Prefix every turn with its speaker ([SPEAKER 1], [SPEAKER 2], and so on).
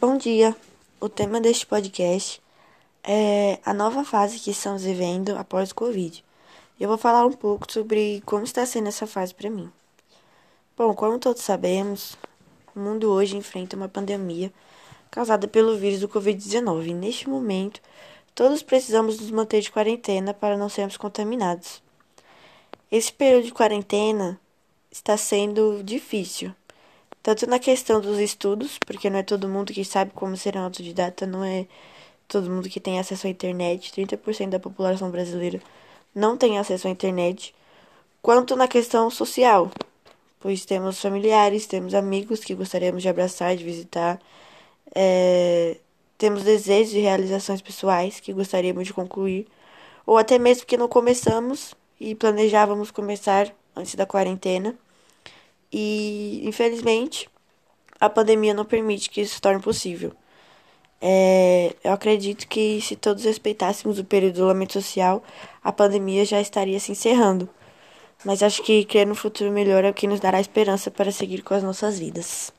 [SPEAKER 1] Bom dia! O tema deste podcast é a nova fase que estamos vivendo após o Covid. Eu vou falar um pouco sobre como está sendo essa fase para mim. Bom, como todos sabemos, o mundo hoje enfrenta uma pandemia causada pelo vírus do Covid-19 e neste momento todos precisamos nos manter de quarentena para não sermos contaminados. Esse período de quarentena está sendo difícil tanto na questão dos estudos, porque não é todo mundo que sabe como ser um autodidata, não é todo mundo que tem acesso à internet, 30% da população brasileira não tem acesso à internet, quanto na questão social, pois temos familiares, temos amigos que gostaríamos de abraçar, de visitar, é, temos desejos e realizações pessoais que gostaríamos de concluir, ou até mesmo que não começamos e planejávamos começar antes da quarentena. E, infelizmente, a pandemia não permite que isso se torne possível. É, eu acredito que se todos respeitássemos o período do isolamento social, a pandemia já estaria se encerrando. Mas acho que crer no futuro melhor é o que nos dará esperança para seguir com as nossas vidas.